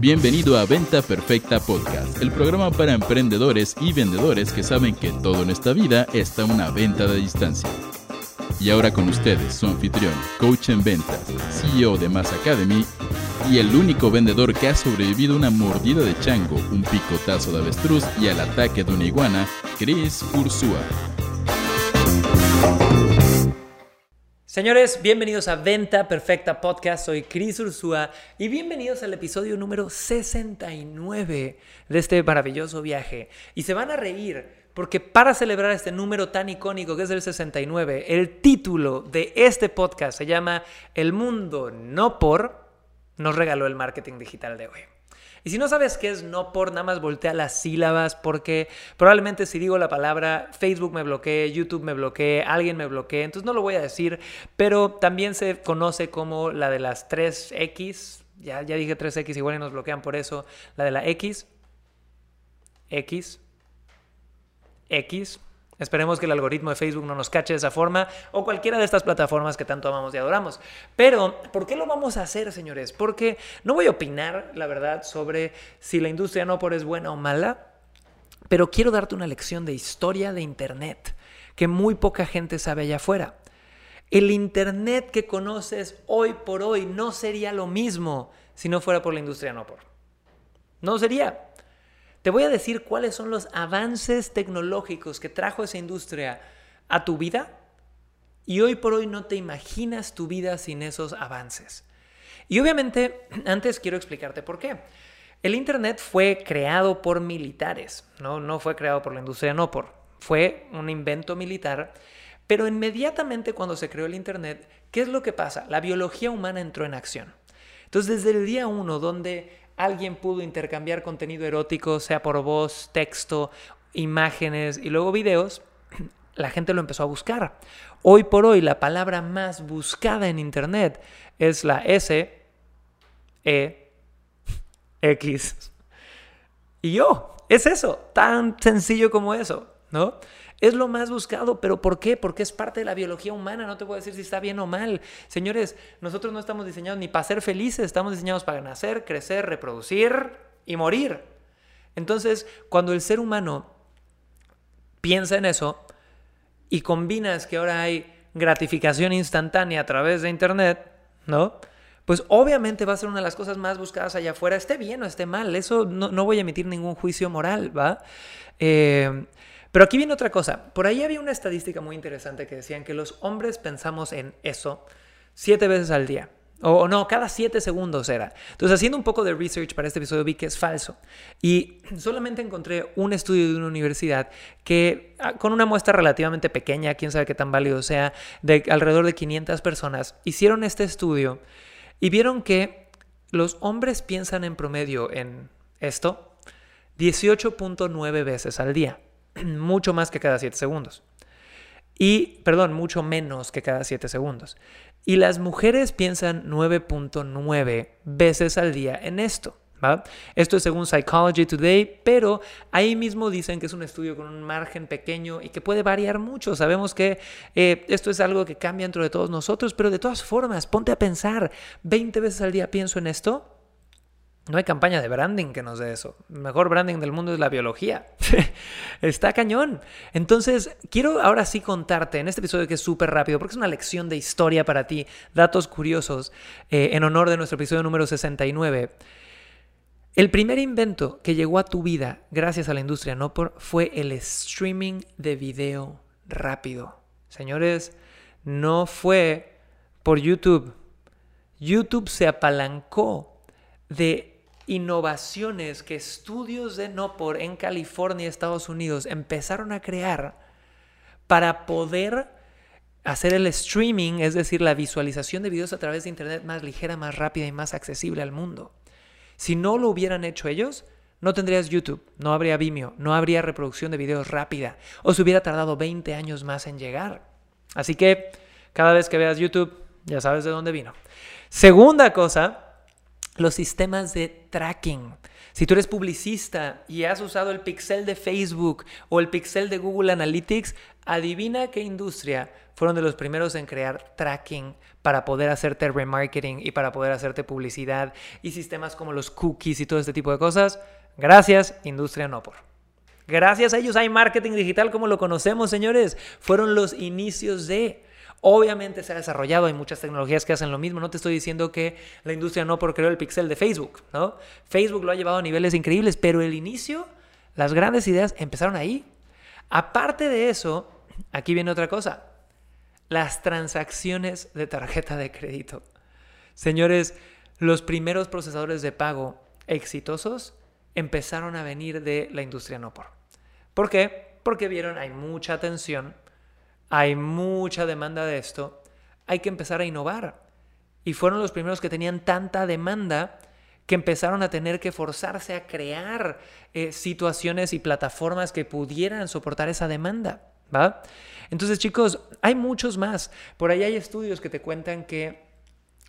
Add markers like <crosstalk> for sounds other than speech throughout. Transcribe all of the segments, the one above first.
Bienvenido a Venta Perfecta Podcast, el programa para emprendedores y vendedores que saben que todo en esta vida está una venta de distancia. Y ahora con ustedes, su anfitrión, coach en ventas, CEO de Mass Academy y el único vendedor que ha sobrevivido una mordida de chango, un picotazo de avestruz y al ataque de una iguana, Chris Ursúa. Señores, bienvenidos a Venta Perfecta Podcast. Soy Chris Ursúa y bienvenidos al episodio número 69 de este maravilloso viaje. Y se van a reír porque para celebrar este número tan icónico que es el 69, el título de este podcast se llama El mundo no por nos regaló el marketing digital de hoy. Y si no sabes qué es no por, nada más voltea las sílabas porque probablemente si digo la palabra Facebook me bloquee, YouTube me bloquee, alguien me bloquee, entonces no lo voy a decir, pero también se conoce como la de las 3X, ya, ya dije 3X, igual y nos bloquean por eso, la de la X, X, X, Esperemos que el algoritmo de Facebook no nos cache de esa forma o cualquiera de estas plataformas que tanto amamos y adoramos. Pero, ¿por qué lo vamos a hacer, señores? Porque no voy a opinar, la verdad, sobre si la industria no por es buena o mala, pero quiero darte una lección de historia de Internet que muy poca gente sabe allá afuera. El Internet que conoces hoy por hoy no sería lo mismo si no fuera por la industria no por. No sería. Te voy a decir cuáles son los avances tecnológicos que trajo esa industria a tu vida y hoy por hoy no te imaginas tu vida sin esos avances. Y obviamente, <clears throat> antes quiero explicarte por qué. El Internet fue creado por militares, ¿no? no fue creado por la industria, no por. Fue un invento militar, pero inmediatamente cuando se creó el Internet, ¿qué es lo que pasa? La biología humana entró en acción. Entonces, desde el día uno, donde alguien pudo intercambiar contenido erótico, sea por voz, texto, imágenes y luego videos, <clears throat> la gente lo empezó a buscar. Hoy por hoy la palabra más buscada en Internet es la S, E, X. <laughs> Y yo, es eso, tan sencillo como eso, ¿no? Es lo más buscado, pero ¿por qué? Porque es parte de la biología humana, no te puedo decir si está bien o mal. Señores, nosotros no estamos diseñados ni para ser felices, estamos diseñados para nacer, crecer, reproducir y morir. Entonces, cuando el ser humano piensa en eso y combinas que ahora hay gratificación instantánea a través de Internet, ¿no? Pues obviamente va a ser una de las cosas más buscadas allá afuera, esté bien o esté mal, eso no, no voy a emitir ningún juicio moral, ¿va? Eh, pero aquí viene otra cosa. Por ahí había una estadística muy interesante que decían que los hombres pensamos en eso siete veces al día. O, no, cada siete segundos era. Entonces, haciendo un poco de research para este episodio, vi que es falso. Y <clears throat> solamente encontré un estudio de una universidad que, ah, con una muestra relativamente pequeña, quién sabe qué tan válido sea, de alrededor de 500 personas, hicieron este estudio y vieron que los hombres piensan en promedio en esto 18.9 veces al día. Mucho más que cada 7 segundos. Y, perdón, mucho menos que cada 7 segundos. Y las mujeres piensan 9.9 veces al día en esto. Esto es según Psychology Today, pero ahí mismo dicen que es un estudio con un margen pequeño y que puede variar mucho. Sabemos que eh, esto es algo que cambia dentro de todos nosotros, pero de todas formas, ponte a pensar, 20 veces al día pienso en esto. No hay campaña de branding que nos dé eso. El mejor branding del mundo es la biología. <laughs> Está cañón. Entonces, quiero ahora sí contarte en este episodio que es súper rápido, porque es una lección de historia para ti, datos curiosos, eh, en honor de nuestro episodio número 69. El primer invento que llegó a tu vida gracias a la industria no por fue el streaming de video rápido. Señores, no fue por YouTube. YouTube se apalancó de innovaciones que estudios de Nopor en California, Estados Unidos, empezaron a crear para poder hacer el streaming, es decir, la visualización de videos a través de Internet más ligera, más rápida y más accesible al mundo. Si no lo hubieran hecho ellos, no tendrías YouTube, no habría Vimeo, no habría reproducción de videos rápida, o se hubiera tardado 20 años más en llegar. Así que cada vez que veas YouTube, ya sabes de dónde vino. Segunda cosa, los sistemas de tracking. Si tú eres publicista y has usado el pixel de Facebook o el pixel de Google Analytics, adivina qué industria fueron de los primeros en crear tracking para poder hacerte remarketing y para poder hacerte publicidad y sistemas como los cookies y todo este tipo de cosas. Gracias, industria no por. Gracias a ellos hay marketing digital como lo conocemos, señores. Fueron los inicios de... Obviamente se ha desarrollado, hay muchas tecnologías que hacen lo mismo. No te estoy diciendo que la industria no por creó el pixel de Facebook, ¿no? Facebook lo ha llevado a niveles increíbles, pero el inicio, las grandes ideas empezaron ahí. Aparte de eso, aquí viene otra cosa. Las transacciones de tarjeta de crédito. Señores, los primeros procesadores de pago exitosos empezaron a venir de la industria no por. ¿Por qué? Porque vieron hay mucha atención hay mucha demanda de esto, hay que empezar a innovar. Y fueron los primeros que tenían tanta demanda que empezaron a tener que forzarse a crear eh, situaciones y plataformas que pudieran soportar esa demanda. ¿va? Entonces, chicos, hay muchos más. Por ahí hay estudios que te cuentan que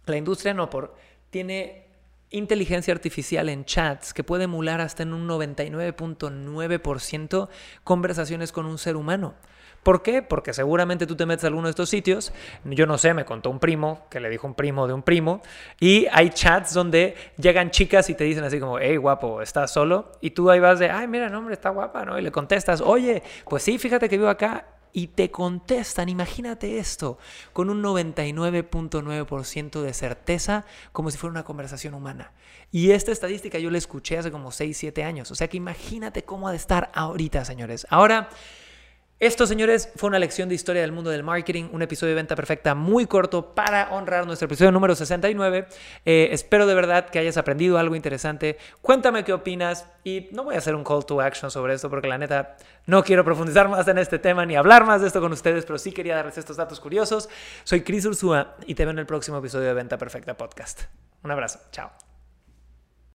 la industria no por tiene inteligencia artificial en chats que puede emular hasta en un 99.9% conversaciones con un ser humano. ¿Por qué? Porque seguramente tú te metes a alguno de estos sitios, yo no sé, me contó un primo, que le dijo un primo de un primo, y hay chats donde llegan chicas y te dicen así como, hey guapo, ¿estás solo? Y tú ahí vas de, ay, mira, no, hombre, está guapa, ¿no? Y le contestas, oye, pues sí, fíjate que vivo acá, y te contestan, imagínate esto, con un 99.9% de certeza, como si fuera una conversación humana. Y esta estadística yo la escuché hace como 6, 7 años. O sea que imagínate cómo ha de estar ahorita, señores. Ahora, esto, señores, fue una lección de historia del mundo del marketing, un episodio de venta perfecta muy corto para honrar nuestro episodio número 69. Eh, espero de verdad que hayas aprendido algo interesante. Cuéntame qué opinas y no voy a hacer un call to action sobre esto porque la neta no quiero profundizar más en este tema ni hablar más de esto con ustedes, pero sí quería darles estos datos curiosos. Soy Chris Ursúa y te veo en el próximo episodio de Venta Perfecta Podcast. Un abrazo, chao.